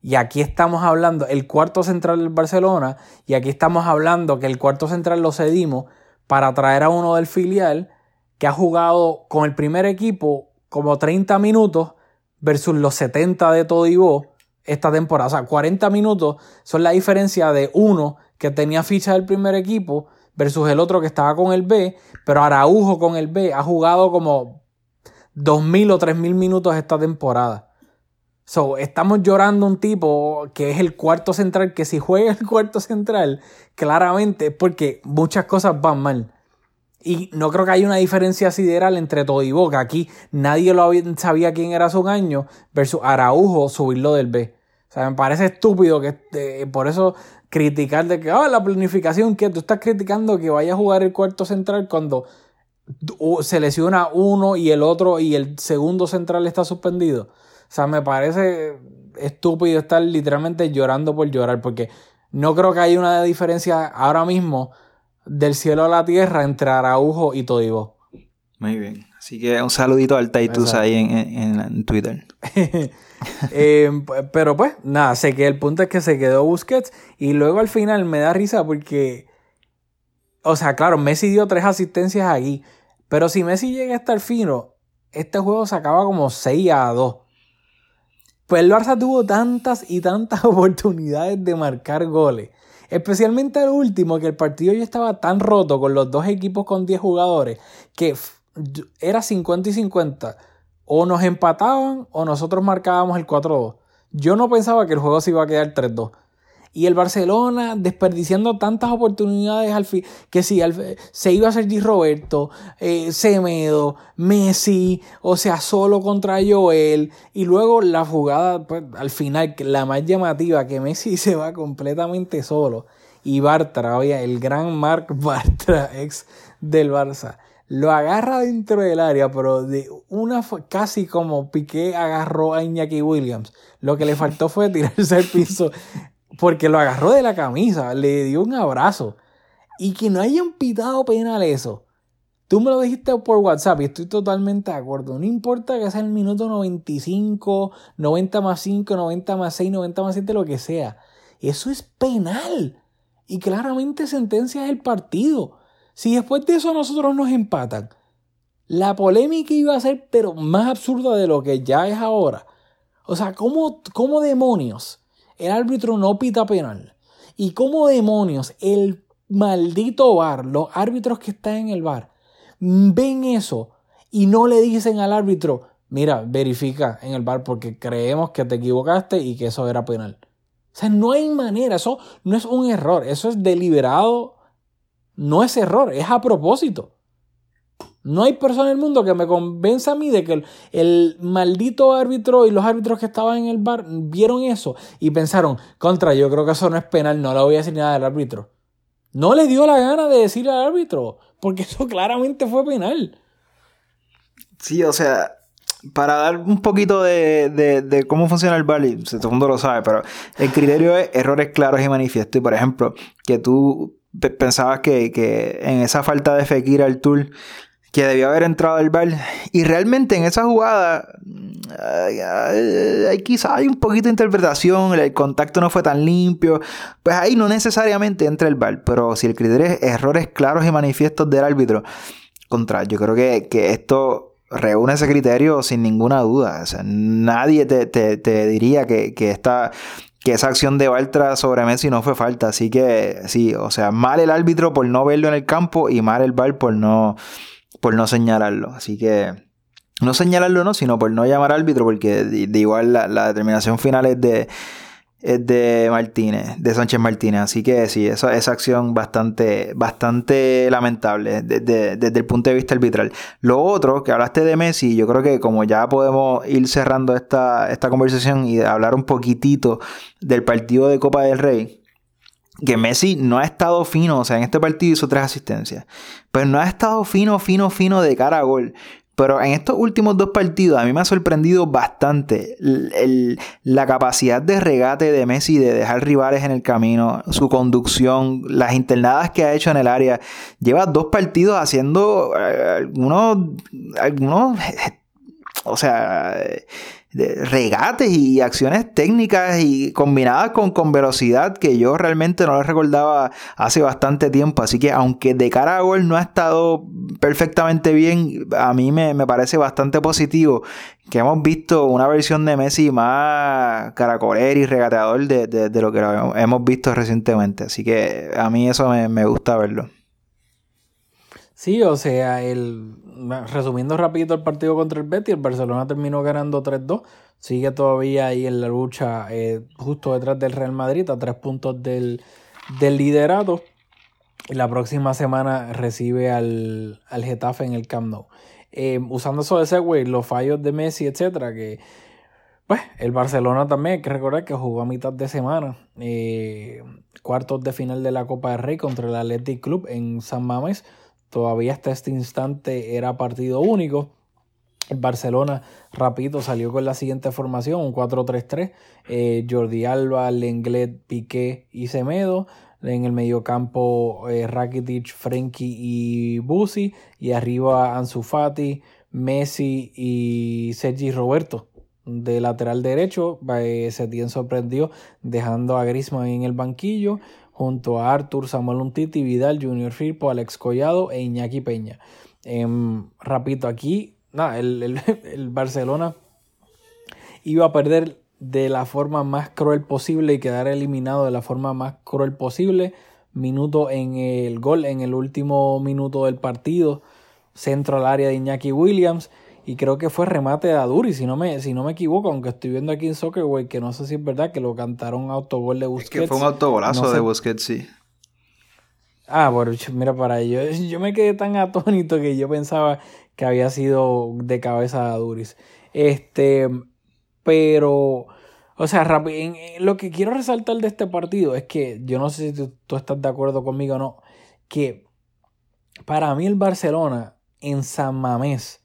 Y aquí estamos hablando, el cuarto central del Barcelona, y aquí estamos hablando que el cuarto central lo cedimos para traer a uno del filial que ha jugado con el primer equipo como 30 minutos, versus los 70 de Todibo esta temporada. O sea, 40 minutos son la diferencia de uno que tenía ficha del primer equipo versus el otro que estaba con el B, pero Araujo con el B ha jugado como 2.000 o 3.000 minutos esta temporada. So, estamos llorando un tipo que es el cuarto central, que si juega el cuarto central, claramente es porque muchas cosas van mal. Y no creo que haya una diferencia sideral entre todo y Boca. Aquí nadie lo sabía quién era su año versus Araujo subirlo del B. O sea, me parece estúpido que por eso criticar de que, ah, la planificación, que tú estás criticando que vaya a jugar el cuarto central cuando se lesiona uno y el otro y el segundo central está suspendido. O sea, me parece estúpido estar literalmente llorando por llorar porque no creo que haya una diferencia ahora mismo del cielo a la tierra entre Araujo y Todibo. Muy bien. Así que un saludito al Taitus ahí en, Twitter. Eh, pero pues, nada, sé que el punto es que se quedó Busquets y luego al final me da risa porque, o sea, claro, Messi dio tres asistencias aquí, pero si Messi llega a estar fino, este juego se acaba como 6 a 2. Pues el Barça tuvo tantas y tantas oportunidades de marcar goles Especialmente el último, que el partido ya estaba tan roto con los dos equipos con 10 jugadores, que era 50 y 50. O nos empataban o nosotros marcábamos el 4-2. Yo no pensaba que el juego se iba a quedar 3-2. Y el Barcelona desperdiciando tantas oportunidades al fin, que si se iba a hacer Di Roberto, eh, Semedo, Messi, o sea, solo contra Joel. Y luego la jugada, pues, al final, la más llamativa, que Messi se va completamente solo. Y Bartra, oye, el gran Marc Bartra, ex del Barça, lo agarra dentro del área, pero de una casi como Piqué agarró a Iñaki Williams. Lo que le faltó fue tirarse al piso porque lo agarró de la camisa, le dio un abrazo. Y que no hayan pitado penal eso. Tú me lo dijiste por WhatsApp y estoy totalmente de acuerdo. No importa que sea el minuto 95, 90 más 5, 90 más 6, 90 más 7, lo que sea. Eso es penal. Y claramente sentencia el partido. Si después de eso nosotros nos empatan, la polémica iba a ser pero más absurda de lo que ya es ahora. O sea, ¿cómo, cómo demonios? el árbitro no pita penal. ¿Y cómo demonios el maldito bar, los árbitros que están en el bar, ven eso y no le dicen al árbitro, mira, verifica en el bar porque creemos que te equivocaste y que eso era penal? O sea, no hay manera, eso no es un error, eso es deliberado, no es error, es a propósito. No hay persona en el mundo que me convenza a mí de que el, maldito árbitro y los árbitros que estaban en el bar vieron eso y pensaron, contra, yo creo que eso no es penal, no le voy a decir nada al árbitro. No le dio la gana de decirle al árbitro, porque eso claramente fue penal. Sí, o sea, para dar un poquito de, cómo funciona el bar, y todo el mundo lo sabe, pero el criterio es errores claros y manifiestos. Y por ejemplo, que tú pensabas que, que en esa falta de Fekir al tour que debió haber entrado al bar. Y realmente en esa jugada, hay, quizá hay un poquito de interpretación, el contacto no fue tan limpio. Pues ahí no necesariamente entra el bar, pero si el criterio es errores claros y manifiestos del árbitro, contra, yo creo que, esto reúne ese criterio sin ninguna duda. O sea, nadie te, diría que, que que esa acción de Bartra sobre Messi no fue falta. Así que sí, o sea, mal el árbitro por no verlo en el campo y mal el bar por no, por no señalarlo. Así que no señalarlo no, sino por no llamar árbitro, porque de, igual la, determinación final es de, de Martínez, de Sánchez Martínez. Así que sí, esa, esa acción bastante, bastante lamentable desde, el punto de vista arbitral. Lo otro, que hablaste de Messi, yo creo que como ya podemos ir cerrando esta, esta conversación y hablar un poquitito del partido de Copa del Rey que Messi no ha estado fino, o sea, en este partido hizo tres asistencias, pero no ha estado fino, fino, fino de cara a gol. Pero en estos últimos dos partidos a mí me ha sorprendido bastante la capacidad de regate de Messi, de dejar rivales en el camino, su conducción, las internadas que ha hecho en el área. Lleva dos partidos haciendo eh, algunos, algunos o sea, regates y acciones técnicas y combinadas con, con velocidad que yo realmente no lo recordaba hace bastante tiempo. Así que aunque de cara a gol no ha estado perfectamente bien, a mí me, parece bastante positivo que hemos visto una versión de Messi más caracolero y regateador de, lo que hemos visto recientemente. Así que a mí eso me, me gusta verlo. Sí, o sea, el, resumiendo rapidito el partido contra el Betis, el Barcelona terminó ganando 3-2, sigue todavía ahí en la lucha eh, justo detrás del Real Madrid, a tres puntos del, del liderato. Y la próxima semana recibe al, al Getafe en el Camp Nou. Eh, usando eso de Segway, los fallos de Messi, etcétera, que pues el Barcelona también hay que recordar que jugó a mitad de semana eh, cuartos de final de la Copa del Rey contra el Athletic Club en San Mamés Todavía hasta este instante era partido único. El Barcelona, rapidito, salió con la siguiente formación, un 4-3-3. Eh, Jordi Alba, Lenglet, Piqué y Semedo. En el mediocampo, eh, Rakitic, Frenkie y Busi. Y arriba Ansu Fati, Messi y Sergi Roberto. De lateral derecho, eh, Setien sorprendió dejando a Griezmann en el banquillo junto a Arthur, Samuel Untiti, Vidal, Junior Firpo, Alex Collado e Iñaki Peña. Eh, aquí nada, el, Barcelona iba a perder de la forma más cruel posible y quedar eliminado de la forma más cruel posible. Minuto en el gol, en el último minuto del partido, centro al área de Iñaki Williams y creo que fue remate de Aduri, si no me, si no me equivoco, aunque estoy viendo aquí en Soccer, güey, que no sé si es verdad que lo cantaron autogol de Busquets. Es que fue un autogolazo de Busquets, sí. Ah, bueno, mira para ello. Yo me quedé tan atónito que yo pensaba que había sido de cabeza de Aduris. Este, pero, o sea, lo que quiero resaltar de este partido es que yo no sé si tú, tú estás de acuerdo conmigo o no, que para mí el Barcelona en San Mamés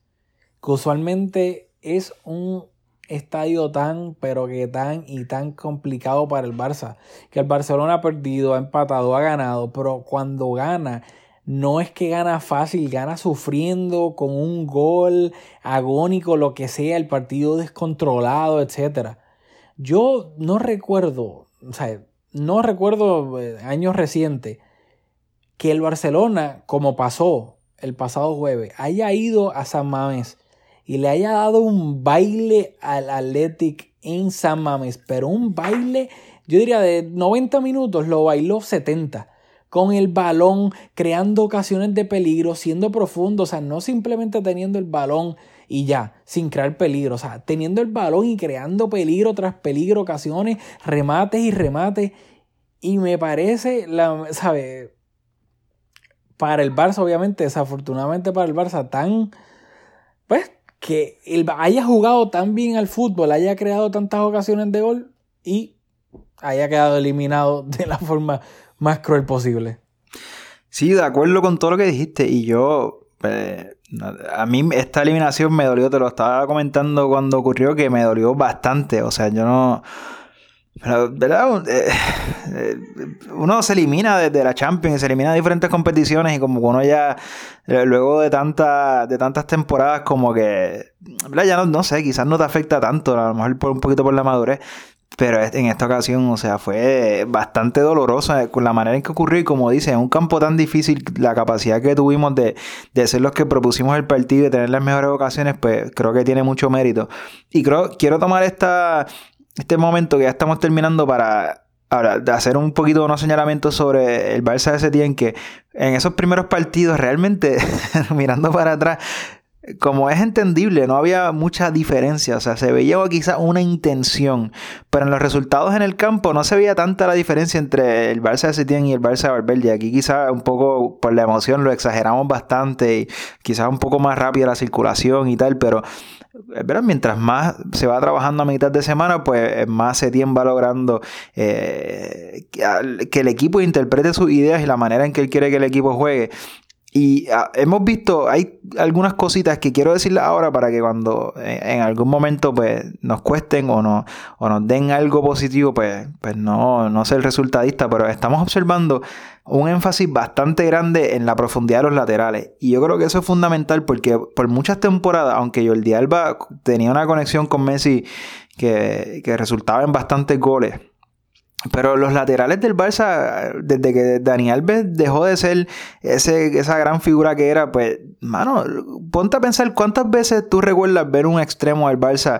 que usualmente es un estadio tan, pero que tan y tan complicado para el Barça, que el Barcelona ha perdido, ha empatado, ha ganado, pero cuando gana, no es que gana fácil, gana sufriendo con un gol agónico, lo que sea, el partido descontrolado, etc. Yo no recuerdo, o sea, no recuerdo eh, años recientes que el Barcelona, como pasó el pasado jueves, haya ido a San Mamés y le haya dado un baile al Athletic en San Mames, pero un baile, yo diría de 90 minutos, lo bailó 70 con el balón, creando ocasiones de peligro, siendo profundo, o sea, no simplemente teniendo el balón y ya, sin crear peligro, o sea, teniendo el balón y creando peligro tras peligro, ocasiones, remates y remates. Y me parece, la, ¿sabe? Para el Barça, obviamente, desafortunadamente para el Barça, tan, pues, que él haya jugado tan bien al fútbol, haya creado tantas ocasiones de gol y haya quedado eliminado de la forma más cruel posible. Sí, de acuerdo con todo lo que dijiste. Y yo, eh, a mí esta eliminación me dolió, te lo estaba comentando cuando ocurrió, que me dolió bastante. O sea, yo no pero, ¿verdad? Eh, eh, uno se elimina desde la Champions, se elimina de diferentes competiciones y como uno ya, eh, luego de, tanta, de tantas temporadas, como que. Ya no, no sé, quizás no te afecta tanto, a lo mejor por un poquito por la madurez, pero en esta ocasión, o sea, fue bastante doloroso con la manera en que ocurrió y como dice, en un campo tan difícil, la capacidad que tuvimos de, de ser los que propusimos el partido y tener las mejores ocasiones, pues creo que tiene mucho mérito. Y creo, quiero tomar esta este momento que ya estamos terminando para ahora hacer un poquito de unos señalamientos sobre el Barça de Setién que en esos primeros partidos realmente mirando para atrás como es entendible, no había mucha diferencia, o sea, se veía quizás una intención, pero en los resultados en el campo no se veía tanta la diferencia entre el Barça de Setién y el Barça de Valverde. Aquí quizás un poco por la emoción lo exageramos bastante y quizás un poco más rápida la circulación y tal, pero ¿verdad? mientras más se va trabajando a mitad de semana, pues más Setién va logrando eh, que el equipo interprete sus ideas y la manera en que él quiere que el equipo juegue y ah, hemos visto, hay algunas cositas que quiero decirles ahora para que cuando eh, en algún momento pues nos cuesten o, no, o nos den algo positivo, pues, pues no, no ser resultadista, pero estamos observando un énfasis bastante grande en la profundidad de los laterales. Y yo creo que eso es fundamental porque por muchas temporadas, aunque Jordi Alba tenía una conexión con Messi que, que resultaba en bastantes goles, pero los laterales del Barça, desde que Dani Alves dejó de ser ese, esa gran figura que era, pues, mano, ponte a pensar cuántas veces tú recuerdas ver un extremo del Barça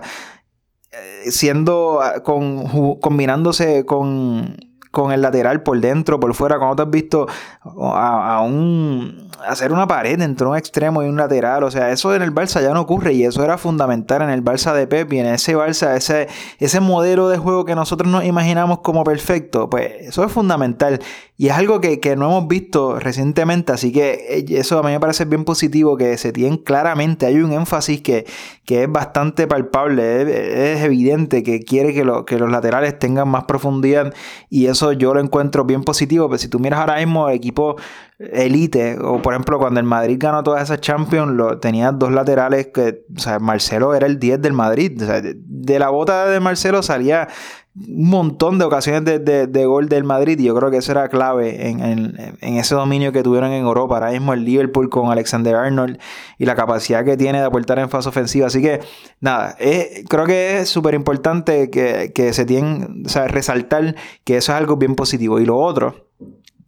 eh, siendo, ah, con, combinándose con con el lateral por dentro, por fuera, cuando te has visto a, un hacer una pared entre un extremo y un lateral, o sea, eso en el Barça ya no ocurre y eso era fundamental en el Barça de Pep y en ese Barça, ese, ese modelo de juego que nosotros nos imaginamos como perfecto, pues eso es fundamental. Y es algo que, no hemos visto recientemente, así que eh, eso a mí me parece bien positivo que se tiene claramente, hay un énfasis que, que es bastante palpable, es, evidente que quiere que, que los laterales tengan más profundidad y eso yo lo encuentro bien positivo, pero si tú miras ahora mismo equipo elite, o por ejemplo cuando el Madrid ganó todas esas Champions, lo, tenía dos laterales que, o sea, Marcelo era el 10 del Madrid, de, la bota de Marcelo salía un montón de ocasiones de, gol del Madrid y yo creo que eso era clave en, ese dominio que tuvieron en Europa. Ahora mismo el Liverpool con Alexander Arnold y la capacidad que tiene de aportar en fase ofensiva. Así que nada, creo que es súper importante que, se tiene, o sea, resaltar que eso es algo bien positivo. Y lo otro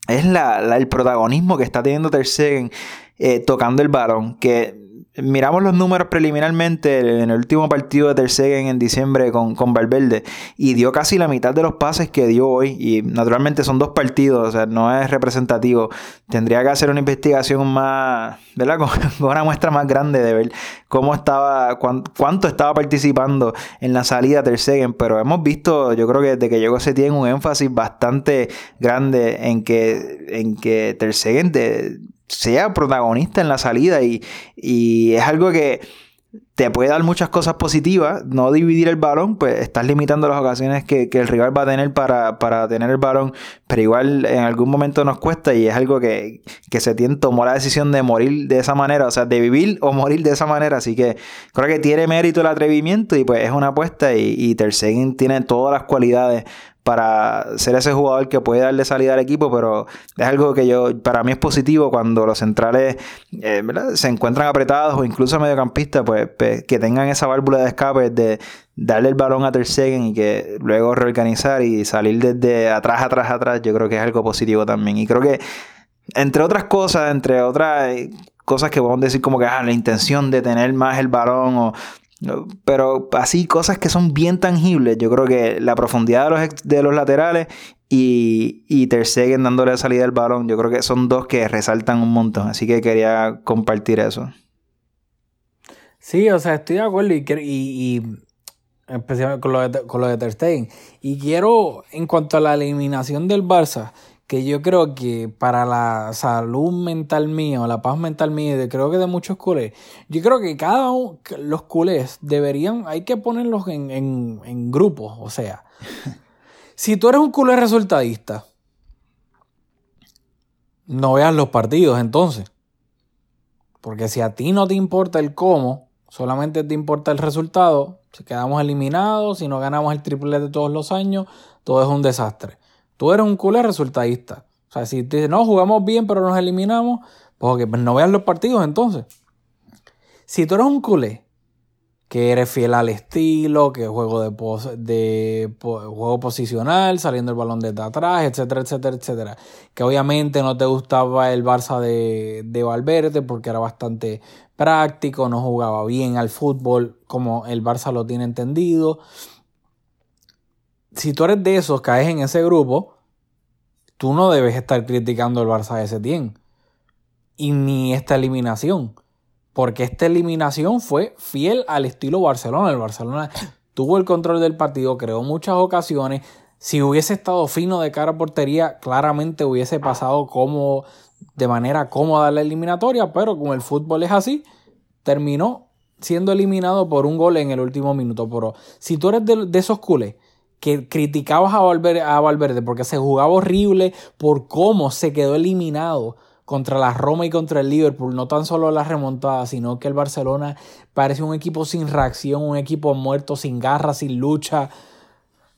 es la, el protagonismo que está teniendo Ter Stegen eh, tocando el balón, que miramos los números preliminarmente en el último partido de Ter en diciembre con, con Valverde y dio casi la mitad de los pases que dio hoy y naturalmente son dos partidos, o sea, no es representativo. Tendría que hacer una investigación más, ¿verdad? Con, una muestra más grande de ver cómo estaba, cuánto estaba participando en la salida Ter Stegen, pero hemos visto, yo creo que desde que llegó se tiene un énfasis bastante grande en que, en que Ter de, sea protagonista en la salida y, es algo que te puede dar muchas cosas positivas, no dividir el balón, pues estás limitando las ocasiones que, el rival va a tener para, tener el balón, pero igual en algún momento nos cuesta y es algo que, se tiene, tomó la decisión de morir de esa manera, o sea, de vivir o morir de esa manera, así que creo que tiene mérito el atrevimiento y pues es una apuesta y, y tiene todas las cualidades para ser ese jugador que puede darle salida al equipo, pero es algo que yo, para mí es positivo cuando los centrales eh, se encuentran apretados o incluso mediocampistas, pues, pues, que tengan esa válvula de escape de darle el balón a Ter y que luego reorganizar y salir desde atrás, atrás, atrás, yo creo que es algo positivo también. Y creo que, entre otras cosas, entre otras eh, cosas que podemos decir como que ah, la intención de tener más el balón o pero así cosas que son bien tangibles. Yo creo que la profundidad de los, de los laterales y, y Ter dándole la salida del balón, yo creo que son dos que resaltan un montón. Así que quería compartir eso. Sí, o sea, estoy de acuerdo y, y, especialmente con lo, de, con lo de Ter. Y quiero, en cuanto a la eliminación del Barça, que yo creo que para la salud mental mía o la paz mental mía, de, creo que de muchos culés, yo creo que cada uno, los culés deberían, hay que ponerlos en, en, grupos, o sea, si tú eres un culé resultadista, no veas los partidos entonces, porque si a ti no te importa el cómo, solamente te importa el resultado, si quedamos eliminados, si no ganamos el triple de todos los años, todo es un desastre. Tú eres un culé resultadista. O sea, si te dices, no, jugamos bien, pero nos eliminamos, pues, pues no veas los partidos entonces. Si tú eres un culé que eres fiel al estilo, que juego de, de juego posicional, saliendo el balón desde atrás, etcétera, etcétera, etcétera. Que obviamente no te gustaba el Barça de, de Valverde porque era bastante práctico, no jugaba bien al fútbol como el Barça lo tiene entendido si tú eres de esos, caes en ese grupo, tú no debes estar criticando el Barça de Setién. Y ni esta eliminación. Porque esta eliminación fue fiel al estilo Barcelona. El Barcelona tuvo el control del partido, creó muchas ocasiones. Si hubiese estado fino de cara a portería, claramente hubiese pasado como de manera cómoda la eliminatoria, pero como el fútbol es así, terminó siendo eliminado por un gol en el último minuto. Pero si tú eres de, de esos culés que criticabas a Valverde, porque se jugaba horrible por cómo se quedó eliminado contra la Roma y contra el Liverpool, no tan solo la remontada, sino que el Barcelona parece un equipo sin reacción, un equipo muerto, sin garra, sin lucha,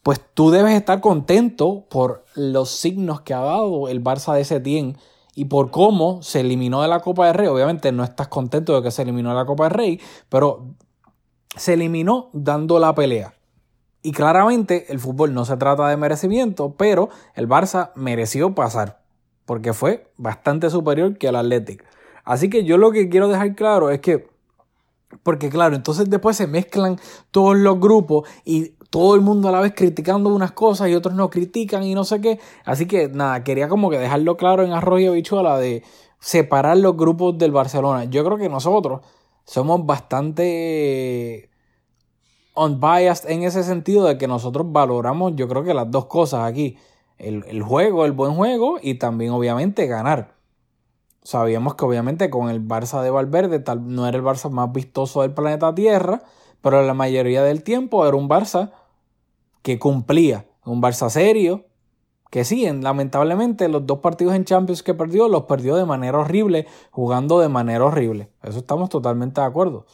pues tú debes estar contento por los signos que ha dado el Barça de ese tiempo y por cómo se eliminó de la Copa del Rey. Obviamente no estás contento de que se eliminó de la Copa del Rey, pero se eliminó dando la pelea. Y claramente el fútbol no se trata de merecimiento, pero el Barça mereció pasar, porque fue bastante superior que el Athletic. Así que yo lo que quiero dejar claro es que, porque claro, entonces después se mezclan todos los grupos y todo el mundo a la vez criticando unas cosas y otros no critican y no sé qué. Así que nada, quería como que dejarlo claro en Arroyo Bichuela de separar los grupos del Barcelona. Yo creo que nosotros somos bastante unbiased en ese sentido de que nosotros valoramos, yo creo que las dos cosas aquí. El, juego, el buen juego y también obviamente ganar. Sabíamos que obviamente con el Barça de Valverde tal, no era el Barça más vistoso del planeta Tierra, pero la mayoría del tiempo era un Barça que cumplía. Un Barça serio, que sí, lamentablemente los dos partidos en Champions que perdió los perdió de manera horrible, jugando de manera horrible. Eso estamos totalmente de acuerdo.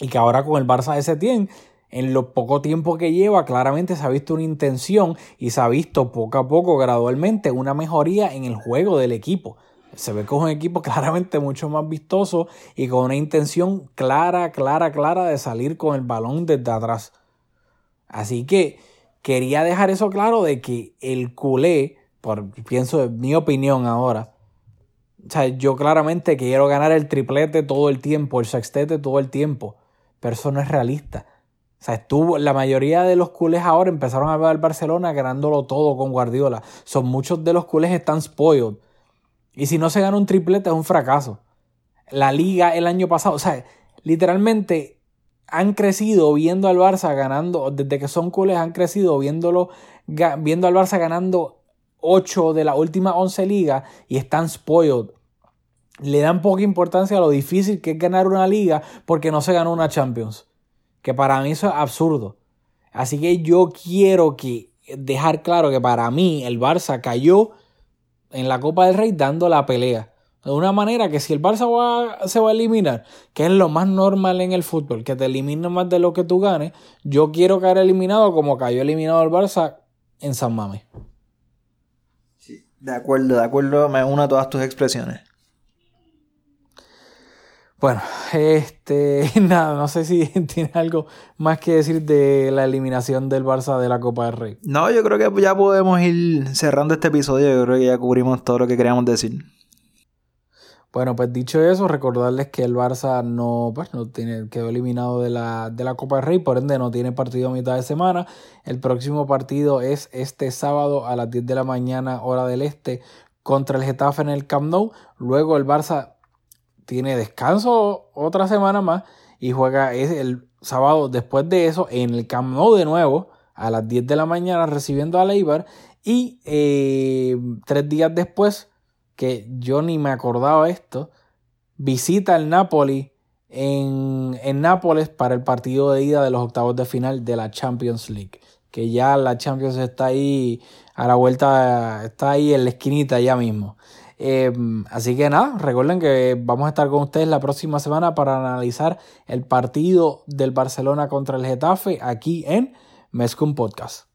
Y que ahora con el Barça de Setién, en lo poco tiempo que lleva, claramente se ha visto una intención y se ha visto poco a poco, gradualmente, una mejoría en el juego del equipo. Se ve es un equipo claramente mucho más vistoso y con una intención clara, clara, clara de salir con el balón desde atrás. Así que quería dejar eso claro de que el culé, por pienso en mi opinión ahora, o sea, yo claramente quiero ganar el triplete todo el tiempo, el sextete todo el tiempo, pero eso no es realista. O sea, estuvo, la mayoría de los culés ahora empezaron a ver al Barcelona ganándolo todo con Guardiola. Son muchos de los culés están spoiled. Y si no se gana un triplete es un fracaso. La liga el año pasado, o sea, literalmente han crecido viendo al Barça ganando, desde que son culés han crecido viéndolo, viendo al Barça ganando 8 de las últimas 11 ligas y están spoiled. Le dan poca importancia a lo difícil que es ganar una liga porque no se ganó una Champions. Que para mí eso es absurdo. Así que yo quiero que dejar claro que para mí el Barça cayó en la Copa del Rey dando la pelea. De una manera que si el Barça se va a eliminar, que es lo más normal en el fútbol, que te eliminen más de lo que tú ganes, yo quiero caer eliminado como cayó eliminado el Barça en San Mame. Sí, de acuerdo, de acuerdo, me uno a todas tus expresiones. Bueno, este, nada, no sé si tiene algo más que decir de la eliminación del Barça de la Copa del Rey. No, yo creo que ya podemos ir cerrando este episodio, yo creo que ya cubrimos todo lo que queríamos decir. Bueno, pues dicho eso, recordarles que el Barça no, pues, no tiene, quedó eliminado de la, de la Copa del Rey, por ende no tiene partido a mitad de semana. El próximo partido es este sábado a las 10 de la mañana, hora del este, contra el Getafe en el Camp Nou. Luego el Barça tiene descanso otra semana más y juega el sábado después de eso en el Camp Nou de nuevo a las 10 de la mañana recibiendo a Leibar y eh, tres días después que yo ni me acordaba esto, visita el Napoli en, en Nápoles para el partido de ida de los octavos de final de la Champions League. Que ya la Champions está ahí a la vuelta, está ahí en la esquinita ya mismo. Em, así que nada, recuerden que vamos a estar con ustedes la próxima semana para analizar el partido del Barcelona contra el Getafe aquí en Mezcum Podcast.